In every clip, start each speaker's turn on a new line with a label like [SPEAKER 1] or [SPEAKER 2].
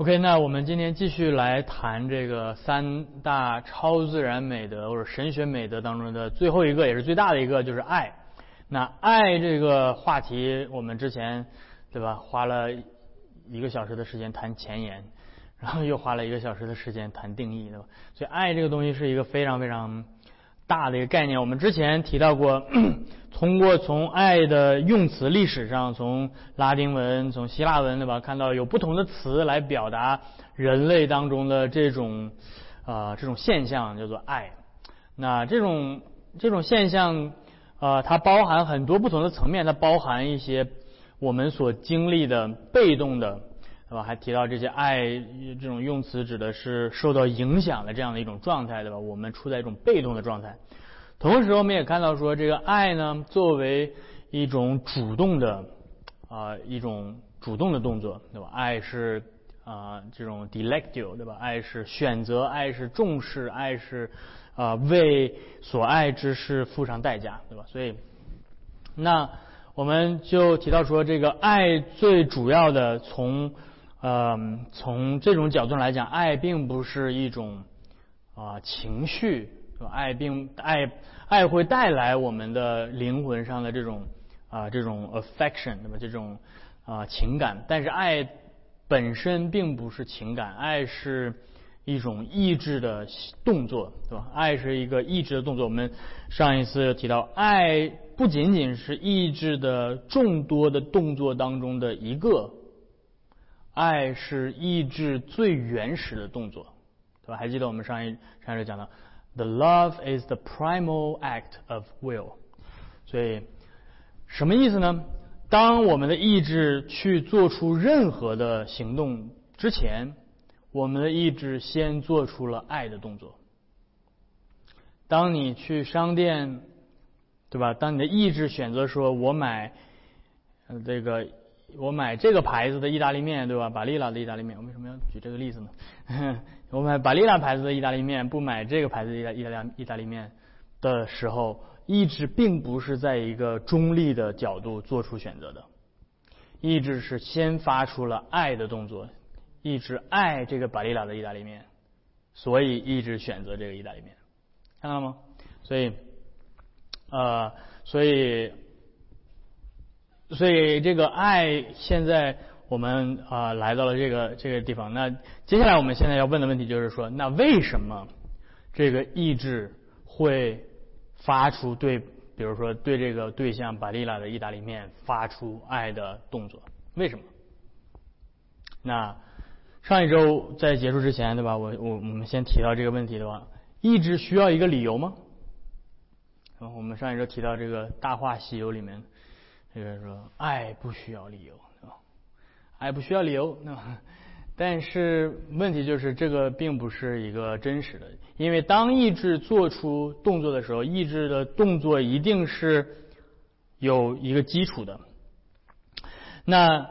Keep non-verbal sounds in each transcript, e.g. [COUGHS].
[SPEAKER 1] OK，那我们今天继续来谈这个三大超自然美德或者神学美德当中的最后一个，也是最大的一个，就是爱。那爱这个话题，我们之前对吧，花了一个小时的时间谈前言，然后又花了一个小时的时间谈定义，对吧？所以爱这个东西是一个非常非常大的一个概念。我们之前提到过。[CLEARS THROAT] 通过从爱的用词历史上，从拉丁文、从希腊文，对吧？看到有不同的词来表达人类当中的这种啊这种现象，叫做爱。那这种这种现象啊，它包含很多不同的层面，它包含一些我们所经历的被动的，对吧？还提到这些爱这种用词指的是受到影响的这样的一种状态，对吧？我们处在一种被动的状态。同时，我们也看到说，这个爱呢，作为一种主动的啊一种主动的动作，对吧？爱是啊这种 delectio，对吧？爱是选择，爱是重视，爱是啊为所爱之事付上代价，对吧？所以，那我们就提到说，这个爱最主要的从嗯从这种角度来讲，爱并不是一种啊情绪。爱并爱爱会带来我们的灵魂上的这种啊这种 affection，对吧？这种啊情感，但是爱本身并不是情感，爱是一种意志的动作，对吧？爱是一个意志的动作。我们上一次提到，爱不仅仅是意志的众多的动作当中的一个，爱是意志最原始的动作，对吧？还记得我们上一上一次讲到。The love is the primal act of will。所以什么意思呢？当我们的意志去做出任何的行动之前，我们的意志先做出了爱的动作。当你去商店，对吧？当你的意志选择说我买这个。我买这个牌子的意大利面，对吧？巴利拉的意大利面，我为什么要举这个例子呢？[LAUGHS] 我买巴利拉牌子的意大利面，不买这个牌子的意大意大利意大利面的时候，意志并不是在一个中立的角度做出选择的，意志是先发出了爱的动作，意志爱这个巴利拉的意大利面，所以意志选择这个意大利面，看到了吗？所以，呃，所以。所以这个爱，现在我们啊来到了这个这个地方。那接下来我们现在要问的问题就是说，那为什么这个意志会发出对，比如说对这个对象巴利拉的意大利面发出爱的动作？为什么？那上一周在结束之前，对吧？我我我们先提到这个问题的话，意志需要一个理由吗？我们上一周提到这个《大话西游》里面。这个说爱不需要理由，对吧？爱不需要理由，那但是问题就是这个并不是一个真实的，因为当意志做出动作的时候，意志的动作一定是有一个基础的。那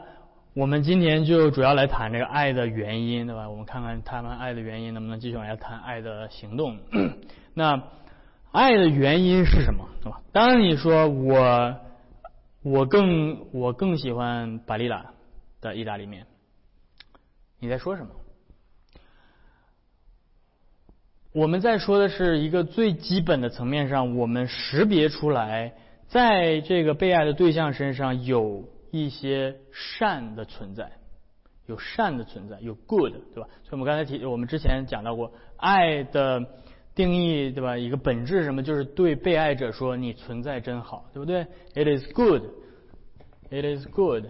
[SPEAKER 1] 我们今天就主要来谈这个爱的原因，对吧？我们看看他们爱的原因能不能继续往下谈爱的行动。[COUGHS] 那爱的原因是什么，对吧？当你说我。我更我更喜欢巴利拉的意大利面。你在说什么？我们在说的是一个最基本的层面上，我们识别出来，在这个被爱的对象身上有一些善的存在，有善的存在，有 good，对吧？所以我们刚才提，我们之前讲到过爱的。定义对吧？一个本质是什么？就是对被爱者说：“你存在真好，对不对？”It is good. It is good.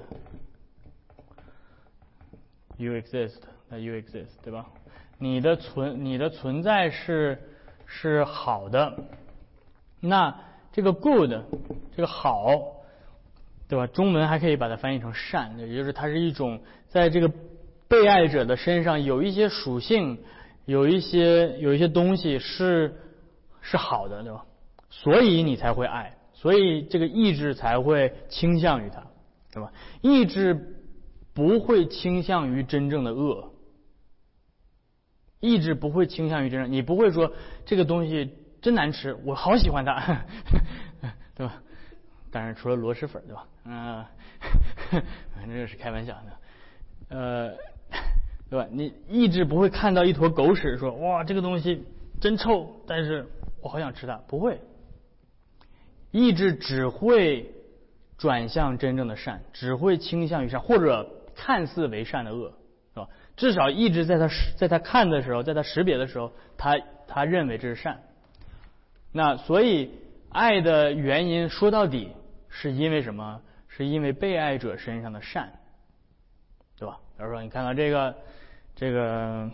[SPEAKER 1] You exist. That you exist. 对吧？你的存你的存在是是好的。那这个 good 这个好，对吧？中文还可以把它翻译成善，也就是它是一种在这个被爱者的身上有一些属性。有一些有一些东西是是好的，对吧？所以你才会爱，所以这个意志才会倾向于它，对吧？意志不会倾向于真正的恶，意志不会倾向于真正，你不会说这个东西真难吃，我好喜欢它，[LAUGHS] 对吧？当然除了螺蛳粉，对吧？嗯，[LAUGHS] 反正是开玩笑的，呃。对吧？你意志不会看到一坨狗屎，说哇这个东西真臭，但是我好想吃它，不会。意志只会转向真正的善，只会倾向于善，或者看似为善的恶，是吧？至少意志在他在他看的时候，在他识别的时候，他他认为这是善。那所以爱的原因说到底是因为什么？是因为被爱者身上的善，对吧？比如说你看到这个这个。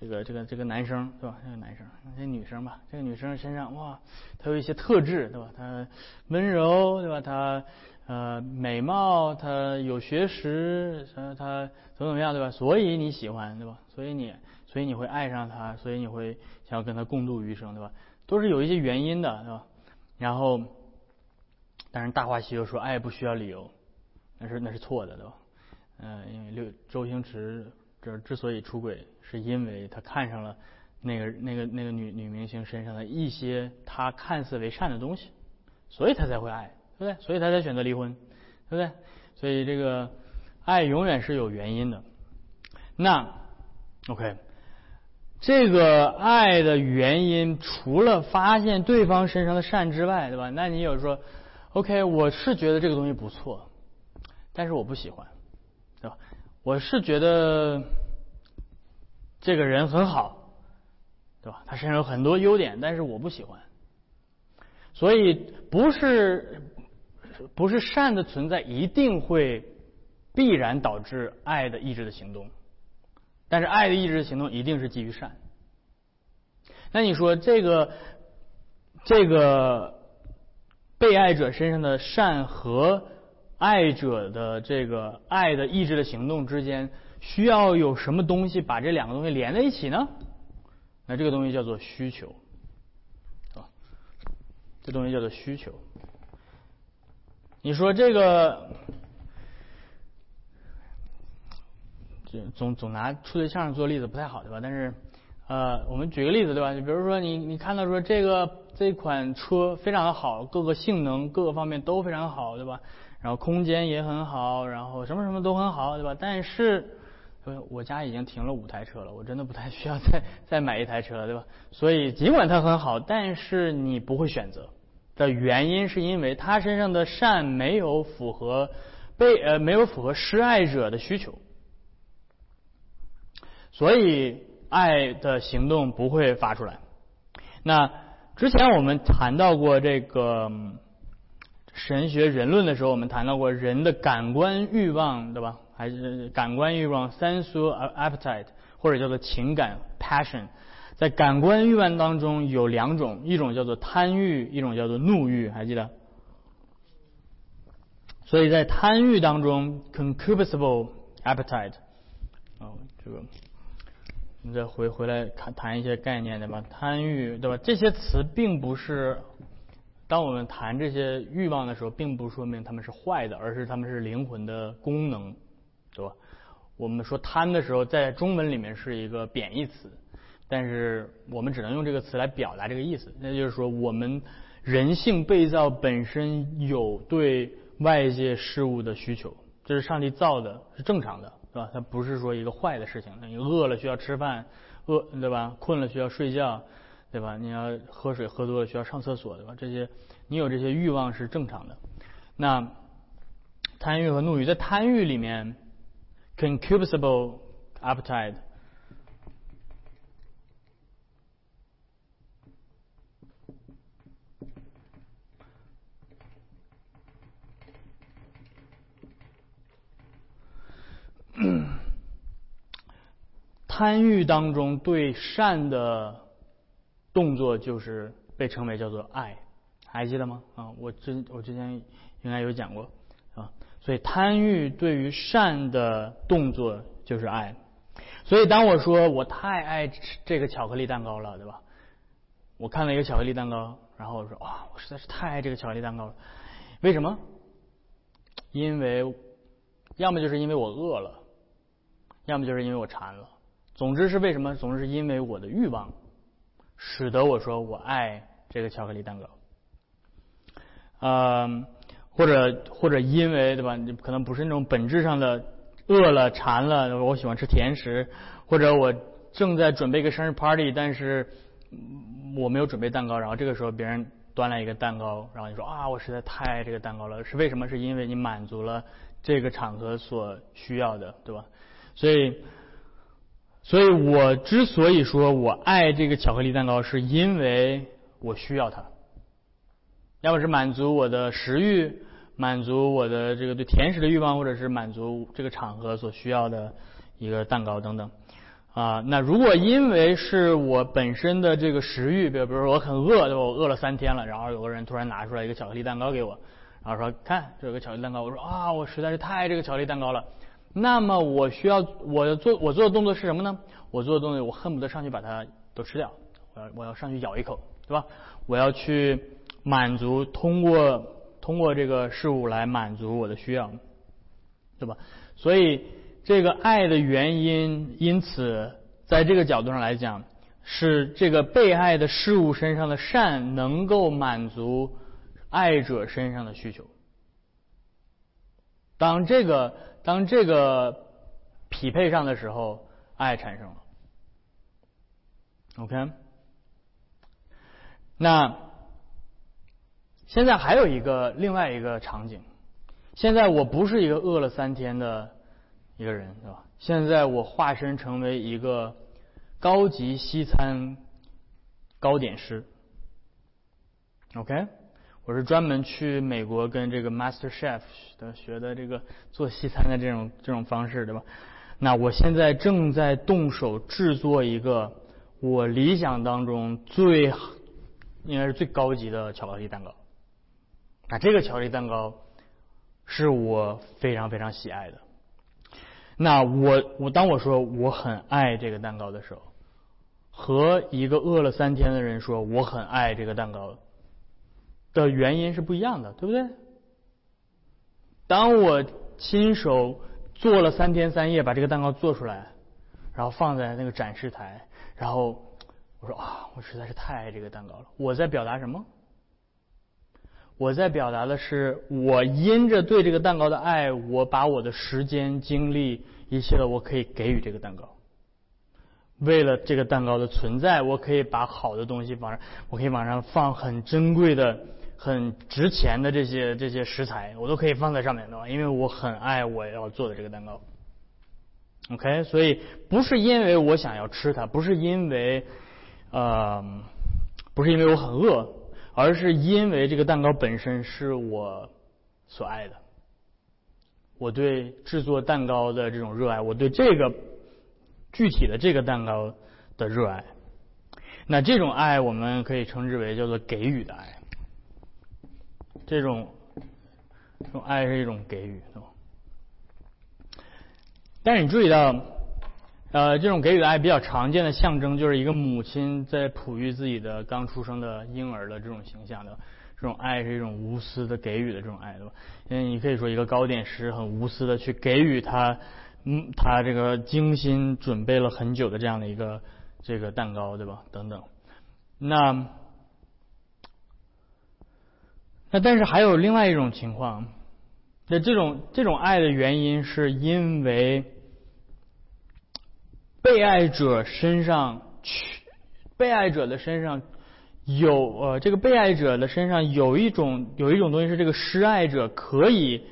[SPEAKER 1] 这个这个这个男生对吧？这个男生，这女生吧，这个女生身上哇，她有一些特质对吧？她温柔对吧？她呃美貌，她有学识，她她怎么怎么样对吧？所以你喜欢对吧？所以你所以你会爱上她，所以你会想要跟她共度余生对吧？都是有一些原因的对吧？然后，但是《大话西游》说爱不需要理由，那是那是错的对吧？嗯，因为六周星驰。这之所以出轨，是因为他看上了那个那个那个女女明星身上的一些他看似为善的东西，所以他才会爱，对不对？所以他才选择离婚，对不对？所以这个爱永远是有原因的。那 OK，这个爱的原因除了发现对方身上的善之外，对吧？那你有说 OK，我是觉得这个东西不错，但是我不喜欢。我是觉得这个人很好，对吧？他身上有很多优点，但是我不喜欢。所以不是不是善的存在一定会必然导致爱的意志的行动，但是爱的意志的行动一定是基于善。那你说这个这个被爱者身上的善和？爱者的这个爱的意志的行动之间，需要有什么东西把这两个东西连在一起呢？那这个东西叫做需求，啊，这东西叫做需求。你说这个，这总总拿处对象做例子不太好，对吧？但是，呃，我们举个例子，对吧？就比如说你你看到说这个这款车非常的好，各个性能各个方面都非常好，对吧？然后空间也很好，然后什么什么都很好，对吧？但是，我家已经停了五台车了，我真的不太需要再 [LAUGHS] 再买一台车了，对吧？所以尽管它很好，但是你不会选择的原因是因为他身上的善没有符合被呃没有符合施爱者的需求，所以爱的行动不会发出来。那之前我们谈到过这个。神学人论的时候，我们谈到过人的感官欲望，对吧？还是感官欲望 （sensual appetite） 或者叫做情感 （passion）。在感官欲望当中有两种，一种叫做贪欲，一种叫做怒欲，还记得？所以在贪欲当中 （concupiscible appetite），哦，这个，你再回回来谈谈一些概念，对吧？贪欲，对吧？这些词并不是。当我们谈这些欲望的时候，并不说明他们是坏的，而是他们是灵魂的功能，对吧？我们说贪的时候，在中文里面是一个贬义词，但是我们只能用这个词来表达这个意思。那就是说，我们人性被造本身有对外界事物的需求，这是上帝造的，是正常的，对吧？它不是说一个坏的事情。你饿了需要吃饭，饿对吧？困了需要睡觉。对吧？你要喝水喝多了需要上厕所，对吧？这些你有这些欲望是正常的。那贪欲和怒欲，在贪欲里面，concupiscible appetite，[COUGHS] 贪欲当中对善的。动作就是被称为叫做爱，还记得吗？啊，我之我之前应该有讲过啊，所以贪欲对于善的动作就是爱，所以当我说我太爱吃这个巧克力蛋糕了，对吧？我看了一个巧克力蛋糕，然后我说哇，我实在是太爱这个巧克力蛋糕了，为什么？因为要么就是因为我饿了，要么就是因为我馋了，总之是为什么？总之是因为我的欲望。使得我说我爱这个巧克力蛋糕，呃，或者或者因为对吧？你可能不是那种本质上的饿了、馋了，我喜欢吃甜食，或者我正在准备一个生日 party，但是我没有准备蛋糕，然后这个时候别人端来一个蛋糕，然后你说啊，我实在太爱这个蛋糕了，是为什么？是因为你满足了这个场合所需要的，对吧？所以，所以我之所以说我爱这个巧克力蛋糕，是因为我需要它，要么是满足我的食欲。满足我的这个对甜食的欲望，或者是满足这个场合所需要的一个蛋糕等等啊。那如果因为是我本身的这个食欲，比如比如说我很饿，对吧？我饿了三天了，然后有个人突然拿出来一个巧克力蛋糕给我，然后说看这有个巧克力蛋糕，我说啊，我实在是太爱这个巧克力蛋糕了。那么我需要我做我做的动作是什么呢？我做的动作我恨不得上去把它都吃掉，我要我要上去咬一口，对吧？我要去满足通过。通过这个事物来满足我的需要，对吧？所以这个爱的原因，因此在这个角度上来讲，是这个被爱的事物身上的善能够满足爱者身上的需求。当这个当这个匹配上的时候，爱产生了。OK，那。现在还有一个另外一个场景，现在我不是一个饿了三天的一个人，是吧？现在我化身成为一个高级西餐糕点师，OK？我是专门去美国跟这个 Master Chef 的学的这个做西餐的这种这种方式，对吧？那我现在正在动手制作一个我理想当中最应该是最高级的巧克力蛋糕。那这个巧克力蛋糕是我非常非常喜爱的。那我我当我说我很爱这个蛋糕的时候，和一个饿了三天的人说我很爱这个蛋糕的原因是不一样的，对不对？当我亲手做了三天三夜把这个蛋糕做出来，然后放在那个展示台，然后我说啊，我实在是太爱这个蛋糕了。我在表达什么？我在表达的是，我因着对这个蛋糕的爱，我把我的时间、精力、一切的，我可以给予这个蛋糕。为了这个蛋糕的存在，我可以把好的东西往上，我可以往上放很珍贵的、很值钱的这些这些食材，我都可以放在上面，对吧？因为我很爱我要做的这个蛋糕。OK，所以不是因为我想要吃它，不是因为，呃，不是因为我很饿。而是因为这个蛋糕本身是我所爱的，我对制作蛋糕的这种热爱，我对这个具体的这个蛋糕的热爱，那这种爱我们可以称之为叫做给予的爱，这种这种爱是一种给予，对吧？但是你注意到。呃，这种给予的爱比较常见的象征，就是一个母亲在哺育自己的刚出生的婴儿的这种形象的。这种爱是一种无私的给予的这种爱，对吧？因为你可以说一个糕点师很无私的去给予他，嗯，他这个精心准备了很久的这样的一个这个蛋糕，对吧？等等。那那但是还有另外一种情况，那这种这种爱的原因是因为。被爱者身上，被爱者的身上有呃，这个被爱者的身上有一种有一种东西是这个施爱者可以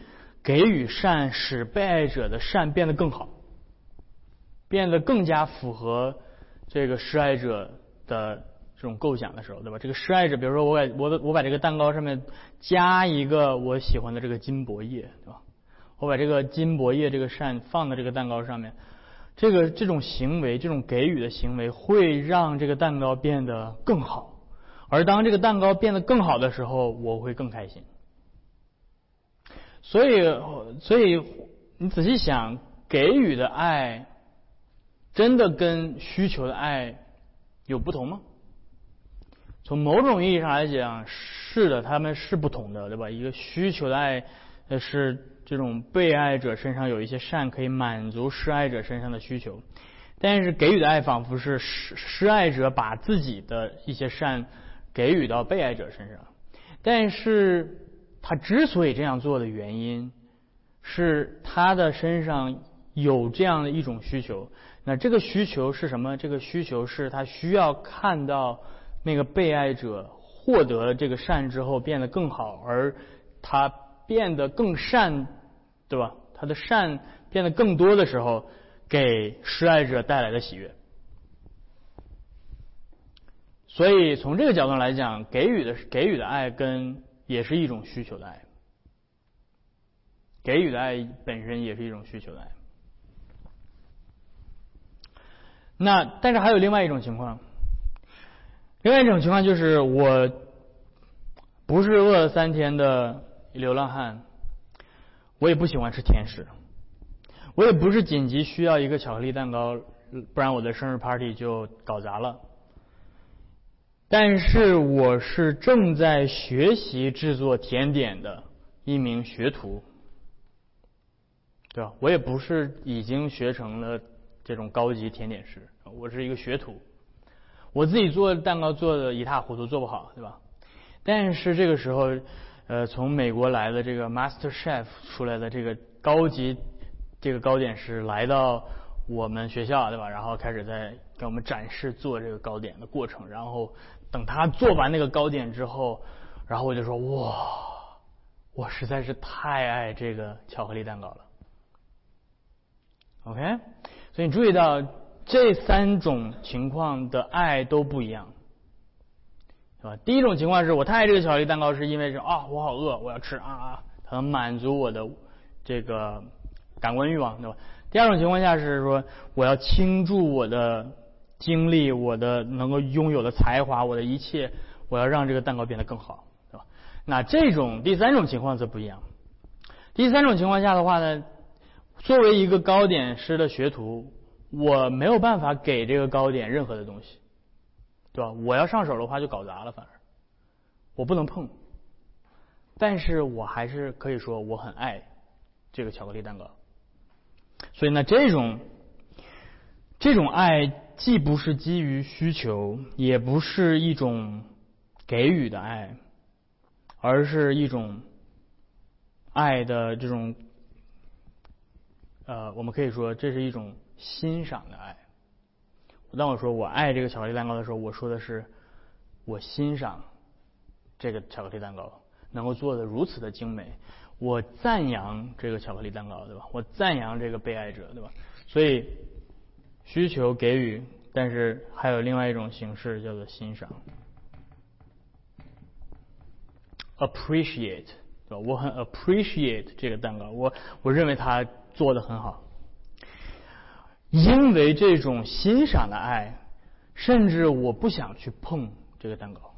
[SPEAKER 1] 给予善，使被爱者的善变得更好，变得更加符合这个施爱者的这种构想的时候，对吧？这个施爱者，比如说我把我我把这个蛋糕上面加一个我喜欢的这个金箔叶，对吧？我把这个金箔叶这个扇放在这个蛋糕上面。这个这种行为，这种给予的行为，会让这个蛋糕变得更好。而当这个蛋糕变得更好的时候，我会更开心。所以，所以你仔细想，给予的爱真的跟需求的爱有不同吗？从某种意义上来讲，是的，他们是不同的，对吧？一个需求的爱是。这种被爱者身上有一些善，可以满足施爱者身上的需求，但是给予的爱仿佛是施施爱者把自己的一些善给予到被爱者身上，但是他之所以这样做的原因，是他的身上有这样的一种需求。那这个需求是什么？这个需求是他需要看到那个被爱者获得了这个善之后变得更好，而他变得更善，对吧？他的善变得更多的时候，给施爱者带来的喜悦。所以从这个角度来讲，给予的给予的爱跟也是一种需求的爱，给予的爱本身也是一种需求的爱。那但是还有另外一种情况，另外一种情况就是我不是饿了三天的流浪汉，我也不喜欢吃甜食，我也不是紧急需要一个巧克力蛋糕，不然我的生日 party 就搞砸了。但是我是正在学习制作甜点的一名学徒，对吧？我也不是已经学成了这种高级甜点师，我是一个学徒。我自己做蛋糕做的一塌糊涂，做不好，对吧？但是这个时候，呃，从美国来的这个 Master Chef 出来的这个高级这个糕点师来到我们学校，对吧？然后开始在给我们展示做这个糕点的过程，然后。等他做完那个糕点之后，然后我就说：“哇，我实在是太爱这个巧克力蛋糕了。” OK，所以你注意到这三种情况的爱都不一样，是吧？第一种情况是我太爱这个巧克力蛋糕，是因为是啊，我好饿，我要吃啊，它能满足我的这个感官欲望，对吧？第二种情况下是说我要倾注我的。精力我的能够拥有的才华，我的一切，我要让这个蛋糕变得更好，对吧？那这种第三种情况则不一样。第三种情况下的话呢，作为一个糕点师的学徒，我没有办法给这个糕点任何的东西，对吧？我要上手的话就搞砸了，反而我不能碰。但是我还是可以说我很爱这个巧克力蛋糕。所以呢，这种这种爱。既不是基于需求，也不是一种给予的爱，而是一种爱的这种，呃，我们可以说这是一种欣赏的爱。当我说我爱这个巧克力蛋糕的时候，我说的是我欣赏这个巧克力蛋糕能够做的如此的精美，我赞扬这个巧克力蛋糕，对吧？我赞扬这个被爱者，对吧？所以。需求给予，但是还有另外一种形式叫做欣赏，appreciate，对吧？我很 appreciate 这个蛋糕，我我认为它做的很好，因为这种欣赏的爱，甚至我不想去碰这个蛋糕，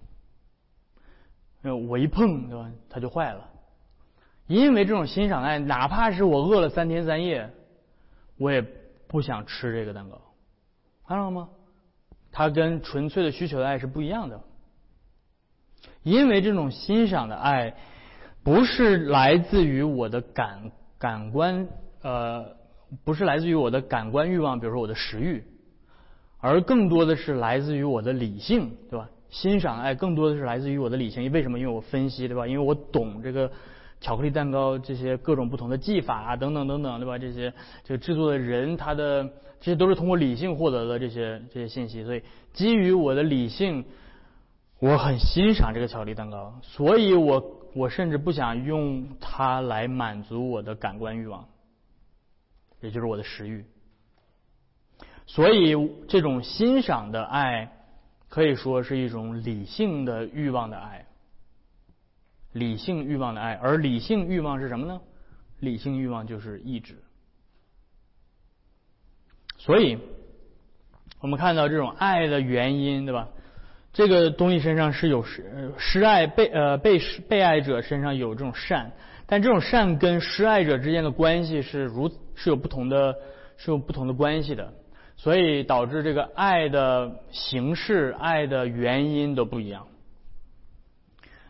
[SPEAKER 1] 我一碰，对吧？它就坏了，因为这种欣赏爱，哪怕是我饿了三天三夜，我也。不想吃这个蛋糕，看到了吗？它跟纯粹的需求的爱是不一样的，因为这种欣赏的爱不是来自于我的感感官，呃，不是来自于我的感官欲望，比如说我的食欲，而更多的是来自于我的理性，对吧？欣赏爱更多的是来自于我的理性，为什么？因为我分析，对吧？因为我懂这个。巧克力蛋糕这些各种不同的技法啊，等等等等，对吧？这些这个制作的人，他的这些都是通过理性获得的这些这些信息。所以基于我的理性，我很欣赏这个巧克力蛋糕，所以我我甚至不想用它来满足我的感官欲望，也就是我的食欲。所以这种欣赏的爱可以说是一种理性的欲望的爱。理性欲望的爱，而理性欲望是什么呢？理性欲望就是意志。所以，我们看到这种爱的原因，对吧？这个东西身上是有施施爱被呃被被爱者身上有这种善，但这种善跟施爱者之间的关系是如是有不同的，是有不同的关系的，所以导致这个爱的形式、爱的原因都不一样。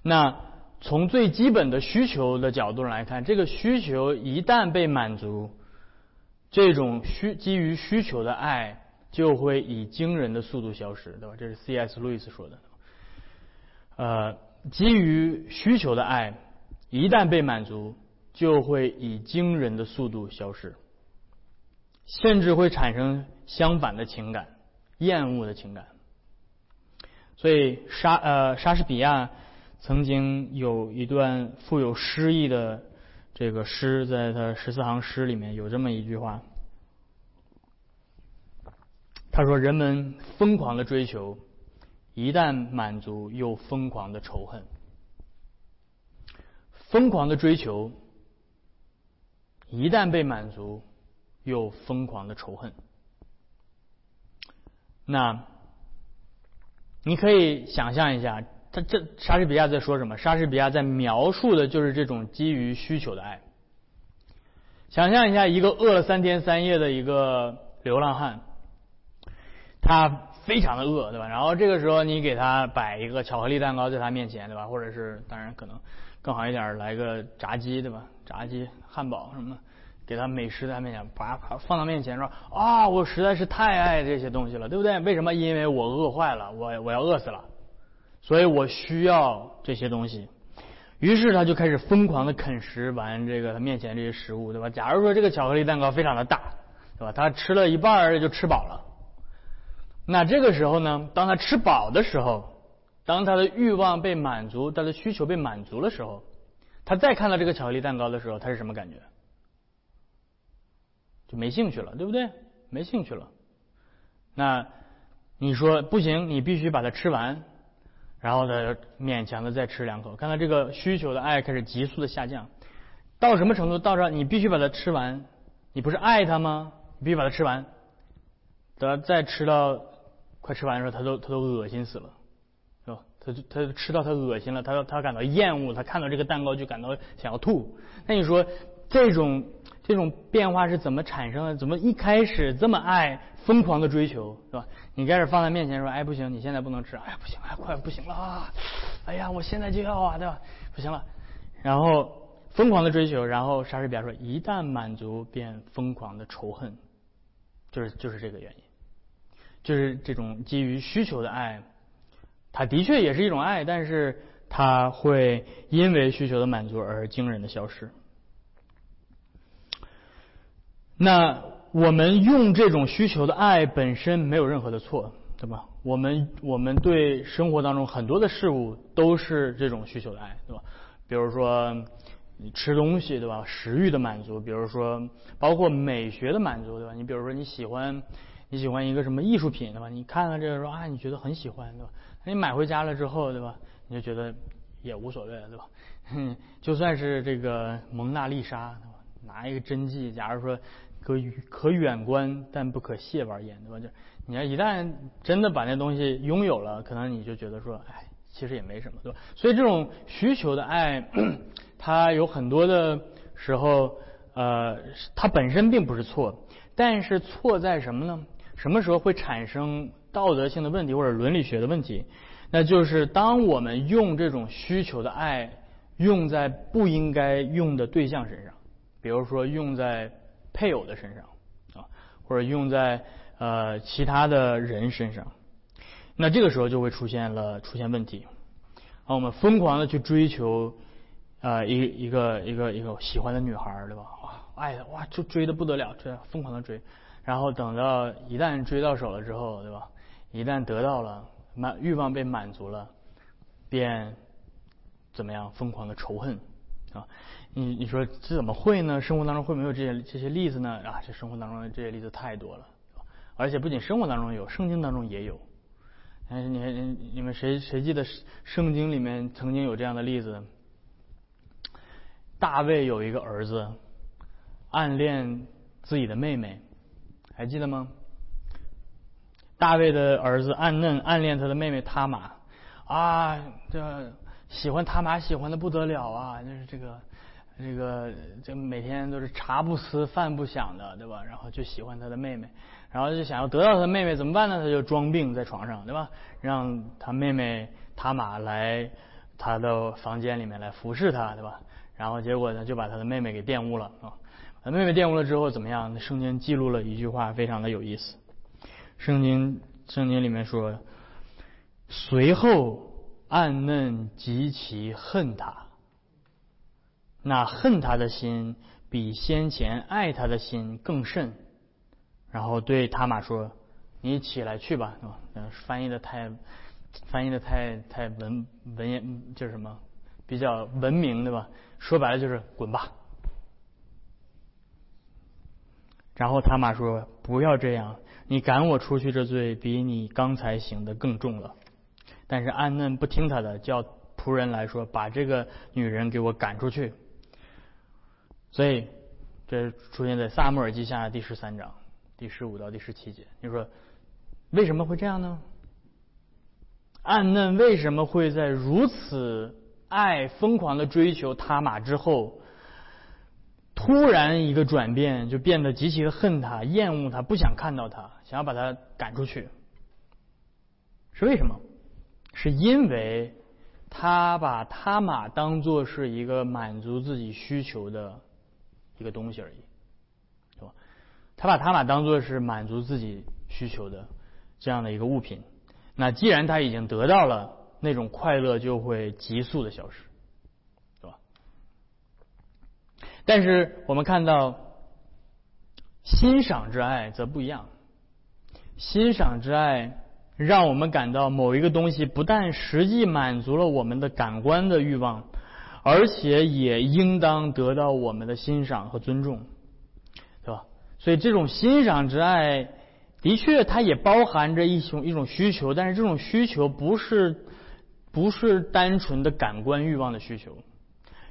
[SPEAKER 1] 那。从最基本的需求的角度上来看，这个需求一旦被满足，这种需基于需求的爱就会以惊人的速度消失，对吧？这是 C.S. 路易斯说的。呃，基于需求的爱一旦被满足，就会以惊人的速度消失。甚至会产生相反的情感，厌恶的情感。所以莎呃莎士比亚曾经有一段富有诗意的这个诗，在他十四行诗里面有这么一句话，他说：“人们疯狂的追求，一旦满足又疯狂的仇恨。疯狂的追求，一旦被满足，又疯狂的仇恨。”那。你可以想象一下，他这莎士比亚在说什么？莎士比亚在描述的就是这种基于需求的爱。想象一下，一个饿了三天三夜的一个流浪汉，他非常的饿，对吧？然后这个时候你给他摆一个巧克力蛋糕在他面前，对吧？或者是当然可能更好一点，来个炸鸡，对吧？炸鸡、汉堡什么的。给他美食在面前，把放到面前说啊，我实在是太爱这些东西了，对不对？为什么？因为我饿坏了，我我要饿死了，所以我需要这些东西。于是他就开始疯狂的啃食完这个他面前这些食物，对吧？假如说这个巧克力蛋糕非常的大，对吧？他吃了一半就吃饱了。那这个时候呢，当他吃饱的时候，当他的欲望被满足，他的需求被满足的时候，他再看到这个巧克力蛋糕的时候，他是什么感觉？就没兴趣了，对不对？没兴趣了。那你说不行，你必须把它吃完，然后呢，勉强的再吃两口。看到这个需求的爱开始急速的下降，到什么程度？到这你必须把它吃完。你不是爱他吗？你必须把它吃完。等再吃到快吃完的时候，他都他都恶心死了，他就他吃到他恶心了，他他感到厌恶，他看到这个蛋糕就感到想要吐。那你说这种？这种变化是怎么产生的？怎么一开始这么爱疯狂的追求，是吧？你开始放在面前说：“哎，不行，你现在不能吃。”哎，不行，哎，快不行了啊！哎呀，我现在就要啊，对吧？不行了。然后疯狂的追求，然后莎士比亚说：“一旦满足，便疯狂的仇恨。”就是就是这个原因，就是这种基于需求的爱，它的确也是一种爱，但是它会因为需求的满足而惊人的消失。那我们用这种需求的爱本身没有任何的错，对吧？我们我们对生活当中很多的事物都是这种需求的爱，对吧？比如说你吃东西，对吧？食欲的满足，比如说包括美学的满足，对吧？你比如说你喜欢你喜欢一个什么艺术品，对吧？你看了这个说啊，你觉得很喜欢，对吧？你买回家了之后，对吧？你就觉得也无所谓了，对吧？哼 [LAUGHS] 就算是这个蒙娜丽莎，对吧？拿一个真迹，假如说。可可远观，但不可亵玩焉，对吧？就你要一旦真的把那东西拥有了，可能你就觉得说，哎，其实也没什么，对吧？所以这种需求的爱，[CLEARS THROAT] 它有很多的时候，呃，它本身并不是错，但是错在什么呢？什么时候会产生道德性的问题或者伦理学的问题？那就是当我们用这种需求的爱用在不应该用的对象身上，比如说用在。配偶的身上啊，或者用在呃其他的人身上，那这个时候就会出现了出现问题啊。我们疯狂的去追求啊一一个一个一个喜欢的女孩，对吧？哇，爱的哇，就追的不得了，追疯狂的追，然后等到一旦追到手了之后，对吧？一旦得到了满欲望被满足了，便怎么样？疯狂的仇恨啊。你你说这怎么会呢？生活当中会没有这些这些例子呢？啊，这生活当中的这些例子太多了，而且不仅生活当中有，圣经当中也有。嗯，你你们谁谁记得圣经里面曾经有这样的例子？大卫有一个儿子暗恋自己的妹妹，还记得吗？大卫的儿子暗嫩暗恋他的妹妹塔玛啊，这喜欢塔玛喜欢的不得了啊，就是这个。这个这每天都是茶不思饭不想的，对吧？然后就喜欢他的妹妹，然后就想要得到他的妹妹，怎么办呢？他就装病在床上，对吧？让他妹妹塔玛来他的房间里面来服侍他，对吧？然后结果呢，就把他的妹妹给玷污了啊！把妹妹玷污了之后怎么样？圣经记录了一句话，非常的有意思。圣经圣经里面说，随后暗嫩极其恨他。那恨他的心比先前爱他的心更甚，然后对塔玛说：“你起来去吧。”嗯，翻译的太翻译的太太文文言就是什么比较文明对吧？说白了就是滚吧。然后塔玛说：“不要这样，你赶我出去，这罪比你刚才行的更重了。”但是安嫩不听他的，叫仆人来说：“把这个女人给我赶出去。”所以这出现在萨母尔记下第十三章第十五到第十七节。你说为什么会这样呢？安嫩为什么会在如此爱疯狂的追求他玛之后？突然一个转变，就变得极其的恨他、厌恶他、不想看到他，想要把他赶出去，是为什么？是因为他把他马当做是一个满足自己需求的一个东西而已，是吧？他把他马当做是满足自己需求的这样的一个物品。那既然他已经得到了那种快乐，就会急速的消失。但是我们看到，欣赏之爱则不一样。欣赏之爱让我们感到某一个东西不但实际满足了我们的感官的欲望，而且也应当得到我们的欣赏和尊重，对吧？所以这种欣赏之爱的确它也包含着一种一种需求，但是这种需求不是不是单纯的感官欲望的需求。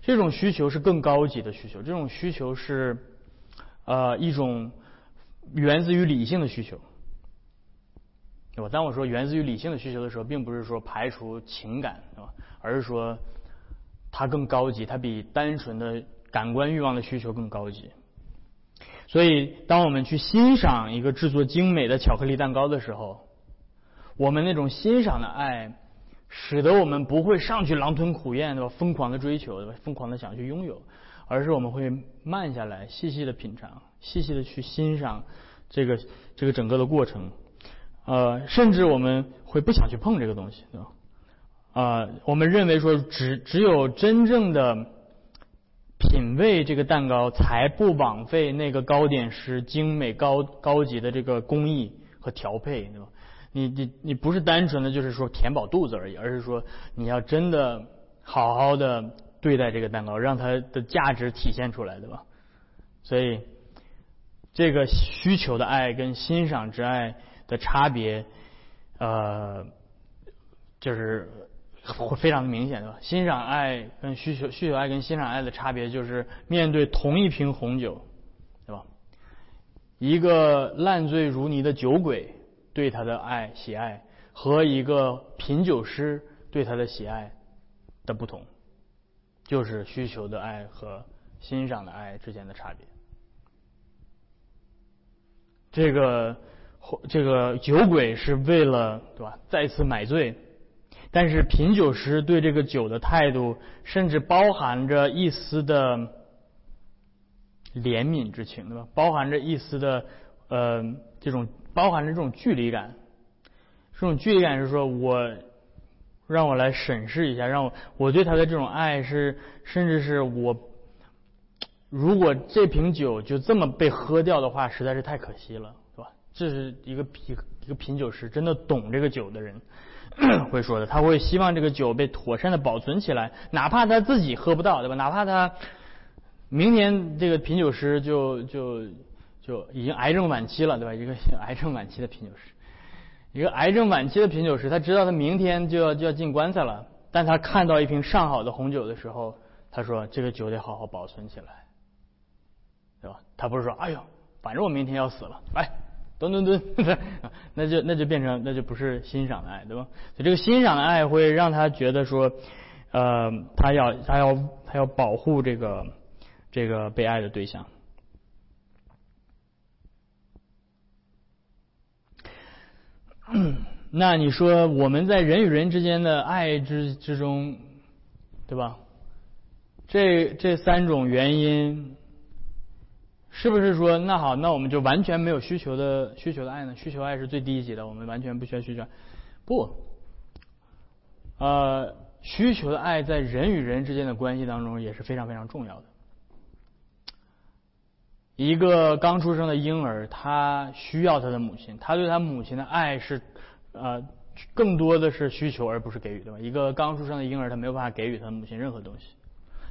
[SPEAKER 1] 这种需求是更高级的需求，这种需求是呃一种源自于理性的需求，对吧？当我说源自于理性的需求的时候，并不是说排除情感，对吧？而是说它更高级，它比单纯的感官欲望的需求更高级。所以，当我们去欣赏一个制作精美的巧克力蛋糕的时候，我们那种欣赏的爱。使得我们不会上去狼吞虎咽，对吧？疯狂的追求，对吧？疯狂的想去拥有，而是我们会慢下来，细细的品尝，细细的去欣赏这个这个整个的过程。呃，甚至我们会不想去碰这个东西，对吧？啊，我们认为说，只只有真正的品味这个蛋糕，才不枉费那个糕点师精美高高级的这个工艺和调配，对吧？你你你不是单纯的就是说填饱肚子而已，而是说你要真的好好的对待这个蛋糕，让它的价值体现出来，对吧？所以这个需求的爱跟欣赏之爱的差别，呃，就是会非常的明显，对吧？欣赏爱跟需求需求爱跟欣赏爱的差别就是面对同一瓶红酒，对吧？一个烂醉如泥的酒鬼。对他的爱喜爱和一个品酒师对他的喜爱的不同，就是需求的爱和欣赏的爱之间的差别。这个这个酒鬼是为了对吧再次买醉，但是品酒师对这个酒的态度，甚至包含着一丝的怜悯之情，对吧？包含着一丝的呃这种。包含着这种距离感，这种距离感是说，我让我来审视一下，让我我对他的这种爱是，甚至是我如果这瓶酒就这么被喝掉的话，实在是太可惜了，对吧？这是一个品一个品酒师真的懂这个酒的人 [COUGHS] 会说的，他会希望这个酒被妥善的保存起来，哪怕他自己喝不到，对吧？哪怕他明年这个品酒师就就。就已经癌症晚期了，对吧？一个 [LAUGHS] 癌症晚期的品酒师，一个癌症晚期的品酒师，他知道他明天就要就要进棺材了，但他看到一瓶上好的红酒的时候，他说：“这个酒得好好保存起来，对吧？”他不是说：“哎呦，反正我明天要死了，来，蹲蹲蹲。”那就那就变成那就不是欣赏的爱，对吧？所以这个欣赏的爱会让他觉得说，呃，他要他要他要保护这个这个被爱的对象。[CLEARS THROAT] 那你说我们在人与人之间的爱之之中，对吧？这这三种原因，是不是说那好，那我们就完全没有需求的需求的爱呢？需求爱是最低级的，我们完全不需要需求。不，呃，需求的爱在人与人之间的关系当中也是非常非常重要的。一个刚出生的婴儿，他需要他的母亲，他对他母亲的爱是，呃，更多的是需求而不是给予，对吧？一个刚出生的婴儿，他没有办法给予他的母亲任何东西，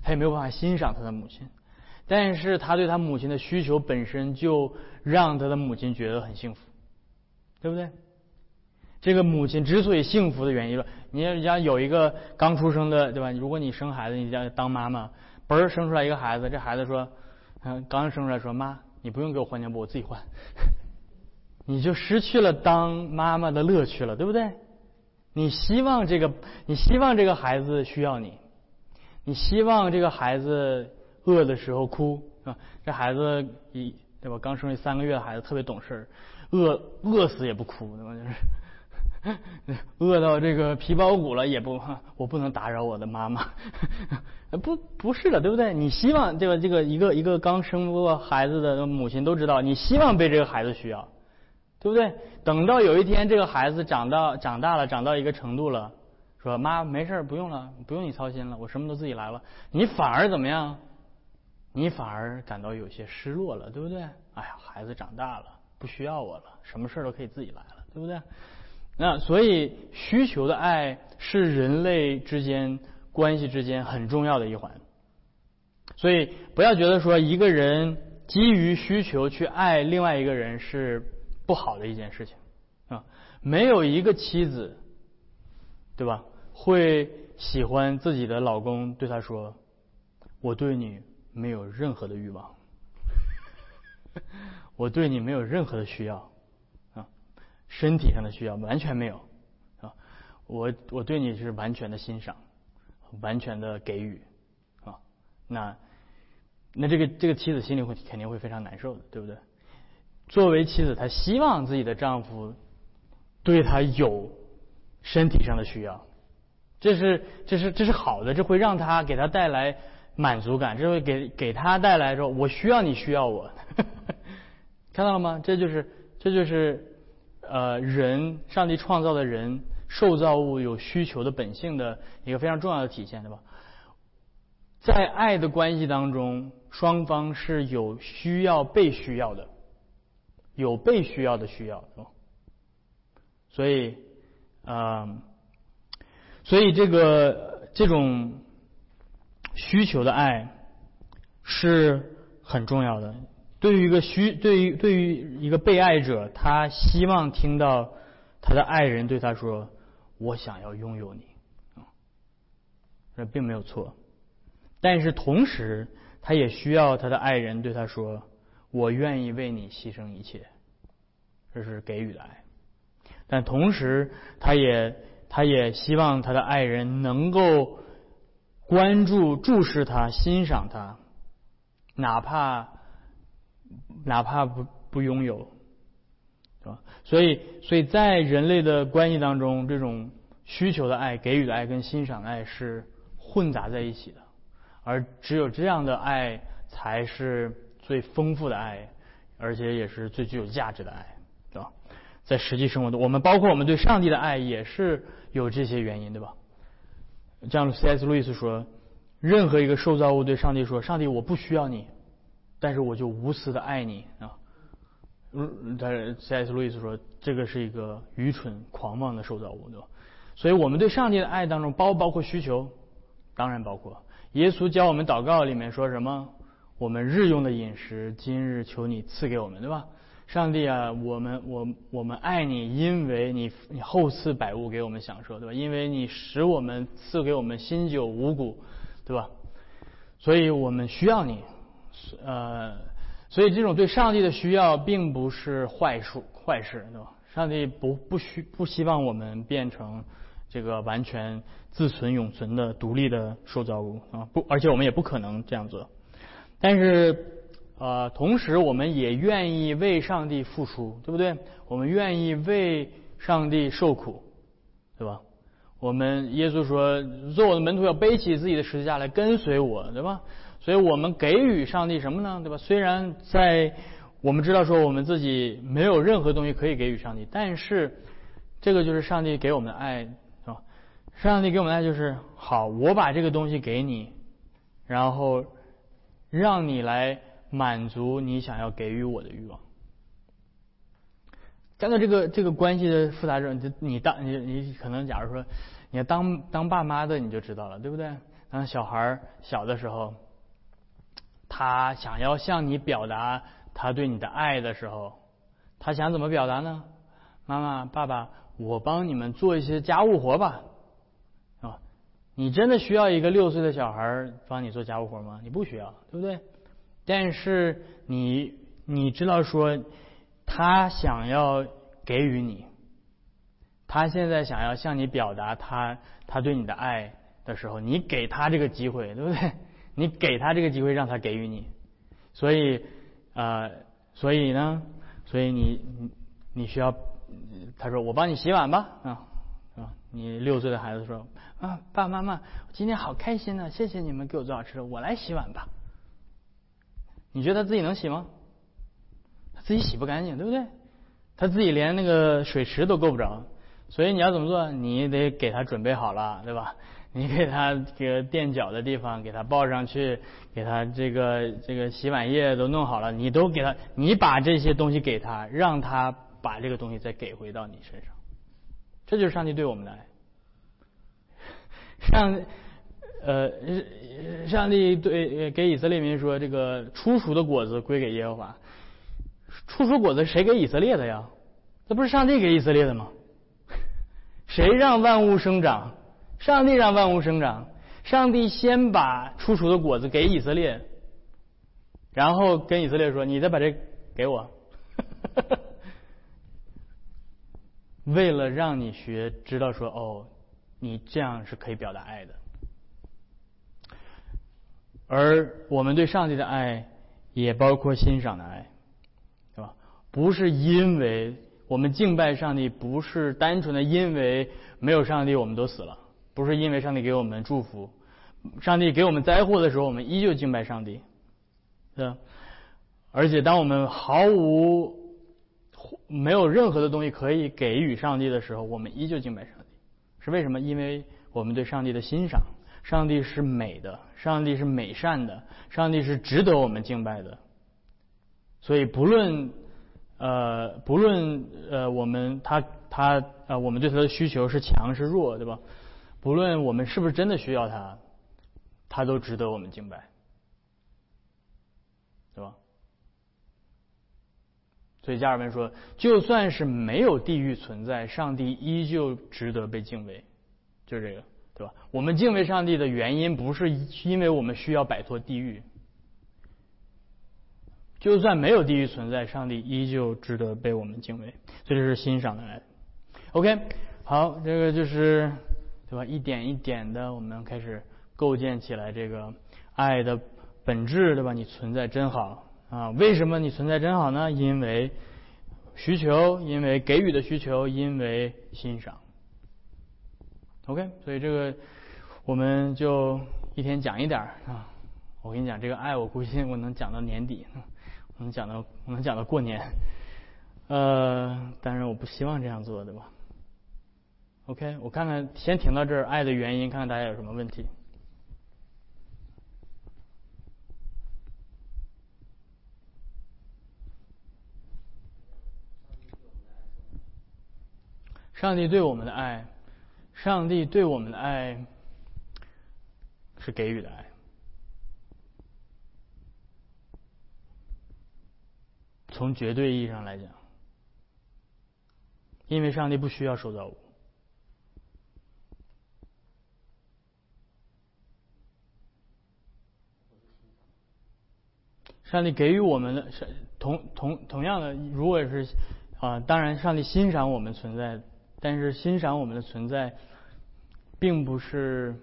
[SPEAKER 1] 他也没有办法欣赏他的母亲，但是他对他母亲的需求本身就让他的母亲觉得很幸福，对不对？这个母亲之所以幸福的原因了，你像有一个刚出生的，对吧？如果你生孩子，你要当妈妈，嘣儿生出来一个孩子，这孩子说。刚生出来说妈，你不用给我换尿布，我自己换，你就失去了当妈妈的乐趣了，对不对？你希望这个，你希望这个孩子需要你，你希望这个孩子饿的时候哭啊，这孩子一对吧？刚生三个月的孩子特别懂事，饿饿死也不哭，对吧？就是。[LAUGHS] 饿到这个皮包骨了也不，我不能打扰我的妈妈。不，不是的，对不对？你希望这个这个一个一个刚生过孩子的母亲都知道，你希望被这个孩子需要，对不对？等到有一天这个孩子长到长大了，长到一个程度了，说妈没事不用了，不用你操心了，我什么都自己来了。你反而怎么样？你反而感到有些失落了，对不对？哎呀，孩子长大了，不需要我了，什么事都可以自己来了，对不对？那所以需求的爱是人类之间关系之间很重要的一环。所以不要觉得说一个人基于需求去爱另外一个人是不好的一件事情啊。没有一个妻子，对吧？会喜欢自己的老公对她说：“我对你没有任何的欲望，我对你没有任何的需要。”身体上的需要完全没有啊，我我对你是完全的欣赏，完全的给予啊，那那这个这个妻子心里会肯定会非常难受的，对不对？作为妻子，她希望自己的丈夫对她有身体上的需要，这是这是这是好的，这会让她给她带来满足感，这会给给她带来说，我需要你需要我，[LAUGHS] 看到了吗？这就是这就是。呃，人，上帝创造的人，受造物有需求的本性的一个非常重要的体现，对吧？在爱的关系当中，双方是有需要被需要的，有被需要的需要，是吧？所以，啊，所以这个这种需求的爱是很重要的。对于一个需，对于对于一个被爱者，他希望听到他的爱人对他说：“我想要拥有你。”，这并没有错。但是同时，他也需要他的爱人对他说：“我愿意为你牺牲一切。”这是给予的爱。但同时，他也他也希望他的爱人能够关注、注视他、欣赏他，哪怕。哪怕不不拥有，是吧？所以，所以在人类的关系当中，这种需求的爱、给予的爱跟欣赏的爱是混杂在一起的，而只有这样的爱才是最丰富的爱，而且也是最具有价值的爱，对吧？在实际生活中，我们包括我们对上帝的爱也是有这些原因，对吧？像 C.S. 路易斯说，任何一个受造物对上帝说：“上帝，我不需要你。”但是我就无私的爱你啊！嗯，但是 C.S. 路易斯说，这个是一个愚蠢、狂妄的受造物，对吧？所以我们对上帝的爱当中包不包括需求，当然包括。耶稣教我们祷告里面说什么？我们日用的饮食，今日求你赐给我们，对吧？上帝啊，我们我我们爱你，因为你你厚赐百物给我们享受，对吧？因为你使我们赐给我们新酒五谷，对吧？所以我们需要你。呃，所以这种对上帝的需要并不是坏处，坏事，对吧？上帝不不需不希望我们变成这个完全自存永存的独立的受造物啊，不，而且我们也不可能这样做。但是，呃，同时我们也愿意为上帝付出，对不对？我们愿意为上帝受苦，对吧？我们耶稣说，做我的门徒要背起自己的十字架来跟随我，对吧？所以我们给予上帝什么呢？对吧？虽然在我们知道说我们自己没有任何东西可以给予上帝，但是这个就是上帝给我们的爱，是吧？上帝给我们的爱就是好，我把这个东西给你，然后让你来满足你想要给予我的欲望。站在这个这个关系的复杂症，你你当你你可能假如说，你要当当爸妈的你就知道了，对不对？当小孩小的时候，他想要向你表达他对你的爱的时候，他想怎么表达呢？妈妈、爸爸，我帮你们做一些家务活吧，啊，你真的需要一个六岁的小孩帮你做家务活吗？你不需要，对不对？但是你你知道说。他想要给予你，他现在想要向你表达他他对你的爱的时候，你给他这个机会，对不对？你给他这个机会，让他给予你。所以，呃，所以呢，所以你你需要，他说我帮你洗碗吧，啊啊，你六岁的孩子说啊，爸爸妈妈，今天好开心呢，谢谢你们给我做好吃的，我来洗碗吧。你觉得他自己能洗吗？他自己洗不干净，对不对？他自己连那个水池都够不着，所以你要怎么做？你得给他准备好了，对吧？你给他这个垫脚的地方给他抱上去，给他这个这个洗碗液都弄好了，你都给他，你把这些东西给他，让他把这个东西再给回到你身上，这就是上帝对我们的爱。上呃，上帝对给以色列民说，这个初熟的果子归给耶和华。初熟果子谁给以色列的呀？这不是上帝给以色列的吗？谁让万物生长？上帝让万物生长。上帝先把初熟的果子给以色列，然后跟以色列说：“你再把这给我。[LAUGHS] ”为了让你学知道说哦，你这样是可以表达爱的。而我们对上帝的爱也包括欣赏的爱。对吧不是因为我们敬拜上帝，不是单纯的因为没有上帝我们都死了，不是因为上帝给我们祝福，上帝给我们灾祸的时候，我们依旧敬拜上帝，对吧？而且当我们毫无没有任何的东西可以给予上帝的时候，我们依旧敬拜上帝，是为什么？因为我们对上帝的欣赏，上帝是美的，上帝是美善的，上帝是值得我们敬拜的，所以不论。呃，不论呃我们他他呃我们对他的需求是强是弱，对吧？不论我们是不是真的需要他，他都值得我们敬拜，对吧？所以加尔文说，就算是没有地狱存在，上帝依旧值得被敬畏，就是这个，对吧？我们敬畏上帝的原因不是因为我们需要摆脱地狱。就算没有地狱存在，上帝依旧值得被我们敬畏，所以这是欣赏的爱。OK，好，这个就是对吧？一点一点的，我们开始构建起来这个爱的本质，对吧？你存在真好啊！为什么你存在真好呢？因为需求，因为给予的需求，因为欣赏。OK，所以这个我们就一天讲一点啊。我跟你讲，这个爱，我估计我能讲到年底。能讲到，能讲到过年，呃，但是我不希望这样做，对吧？OK，我看看，先停到这儿，爱的原因，看看大家有什么问题。上帝对我们的爱，上帝对我们的爱是给予的爱。从绝对意义上来讲，因为上帝不需要受造物，上帝给予我们的，是同同同样的，如果是啊，当然上帝欣赏我们存在，但是欣赏我们的存在，并不是，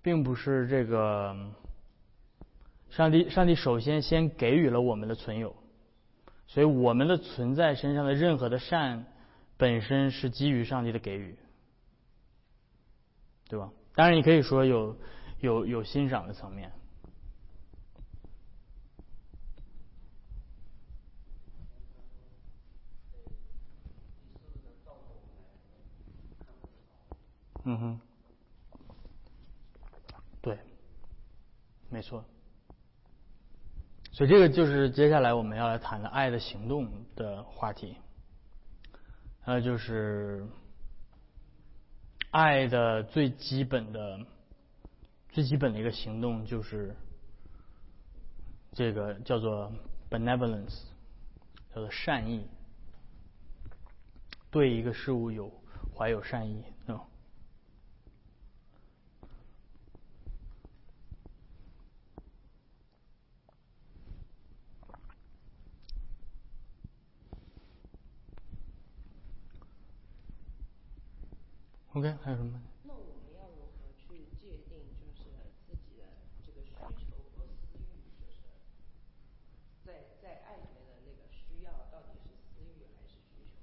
[SPEAKER 1] 并不是这个。上帝，上帝首先先给予了我们的存有，所以我们的存在身上的任何的善，本身是基于上帝的给予，对吧？当然，你可以说有有有欣赏的层面。嗯哼，对。没错。所以这个就是接下来我们要来谈的爱的行动的话题，还有就是爱的最基本的、最基本的一个行动就是这个叫做 benevolence，叫做善意，对一个事物有怀有善意，对吧？OK，还有什么？
[SPEAKER 2] 那我们要如何去界定，就是自己的这个需求和私欲，就是在在爱里面的那个需要到底是私欲还是需求？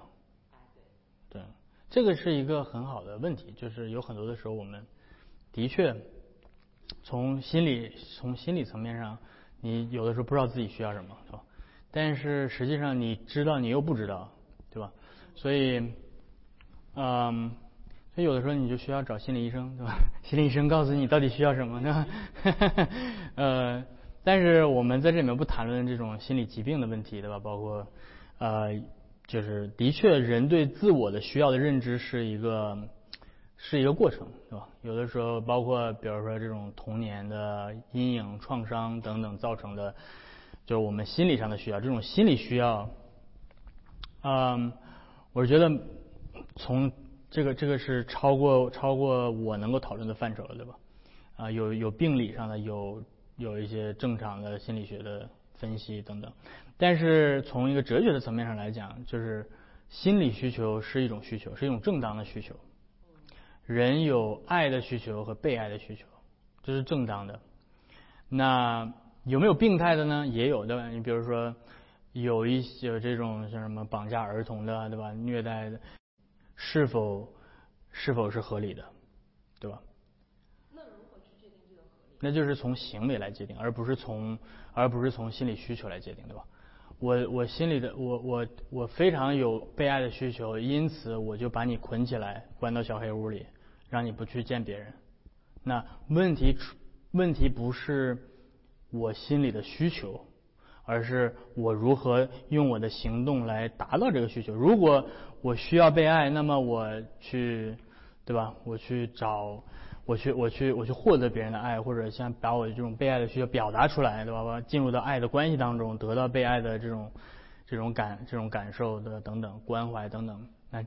[SPEAKER 1] 这个是一个很好的问题。就是有很多的时候，我们的确从心理从心理层面上，你有的时候不知道自己需要什么，是吧？但是实际上你知道，你又不知道，对吧？所以，嗯，所以有的时候你就需要找心理医生，对吧？[LAUGHS] 心理医生告诉你到底需要什么，呢？[LAUGHS] 呃，但是我们在这里面不谈论这种心理疾病的问题，对吧？包括。呃，就是的确，人对自我的需要的认知是一个是一个过程，对吧？有的时候，包括比如说这种童年的阴影、创伤等等造成的，就是我们心理上的需要，这种心理需要，嗯，我是觉得从这个这个是超过超过我能够讨论的范畴了，对吧？啊，有有病理上的，有有一些正常的心理学的分析等等。但是从一个哲学的层面上来讲，就是心理需求是一种需求，是一种正当的需求。人有爱的需求和被爱的需求，这是正当的。那有没有病态的呢？也有的。你比如说，有一些这种像什么绑架儿童的，对吧？虐待的，是否是否是合理的，对吧？
[SPEAKER 2] 那如何去界定这个合理？
[SPEAKER 1] 那就是从行为来界定，而不是从而不是从心理需求来界定，对吧？我我心里的我我我非常有被爱的需求，因此我就把你捆起来，关到小黑屋里，让你不去见别人。那问题出问题不是我心里的需求，而是我如何用我的行动来达到这个需求。如果我需要被爱，那么我去，对吧？我去找。我去，我去，我去获得别人的爱，或者像把我这种被爱的需求表达出来，对吧？我进入到爱的关系当中，得到被爱的这种这种感、这种感受的等等关怀等等。那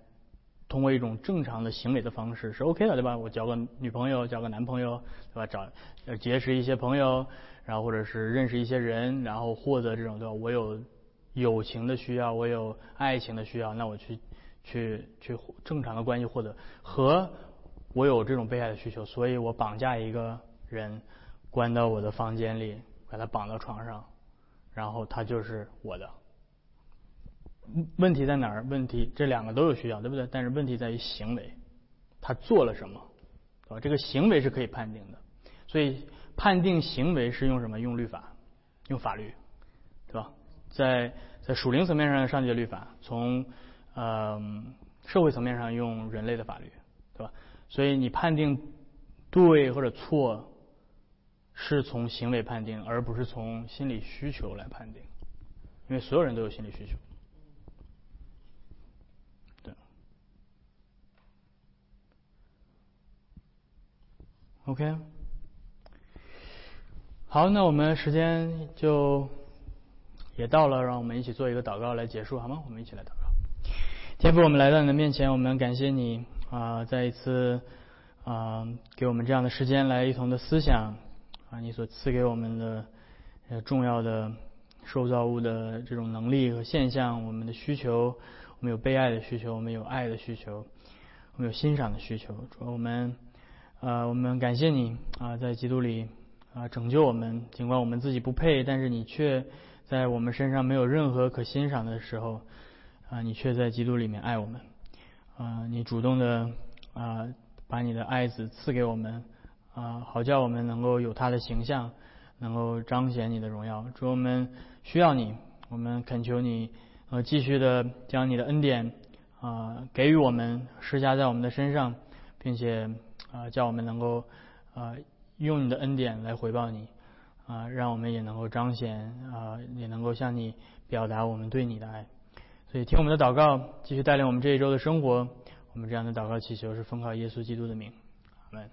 [SPEAKER 1] 通过一种正常的行为的方式是 OK 的，对吧？我交个女朋友，交个男朋友，对吧？找结识一些朋友，然后或者是认识一些人，然后获得这种对吧？我有友情的需要，我有爱情的需要，那我去去去正常的关系获得和。我有这种被爱的需求，所以我绑架一个人，关到我的房间里，把他绑到床上，然后他就是我的。问题在哪儿？问题这两个都有需要，对不对？但是问题在于行为，他做了什么，啊？这个行为是可以判定的，所以判定行为是用什么？用律法，用法律，对吧？在在属灵层面上上界律法，从呃社会层面上用人类的法律，对吧？所以你判定对或者错，是从行为判定，而不是从心理需求来判定，因为所有人都有心理需求。对。OK。好，那我们时间就也到了，让我们一起做一个祷告来结束，好吗？我们一起来祷告。天父，我们来到你的面前，我们感谢你。啊，再一次啊，给我们这样的时间来一同的思想啊，你所赐给我们的重要的受造物的这种能力和现象，我们的需求，我们有被爱的需求，我们有爱的需求，我们有欣赏的需求。主，我们啊，我们感谢你啊，在基督里啊拯救我们，尽管我们自己不配，但是你却在我们身上没有任何可欣赏的时候，啊，你却在基督里面爱我们，啊，你主动的啊把你的爱子赐给我们，啊，好叫我们能够有他的形象，能够彰显你的荣耀。主，我们需要你，我们恳求你，呃，继续的将你的恩典啊给予我们，施加在我们的身上，并且啊叫我们能够啊用你的恩典来回报你。啊，让我们也能够彰显啊，也能够向你表达我们对你的爱。对，听我们的祷告，继续带领我们这一周的生活。我们这样的祷告祈求是奉靠耶稣基督的名，阿门。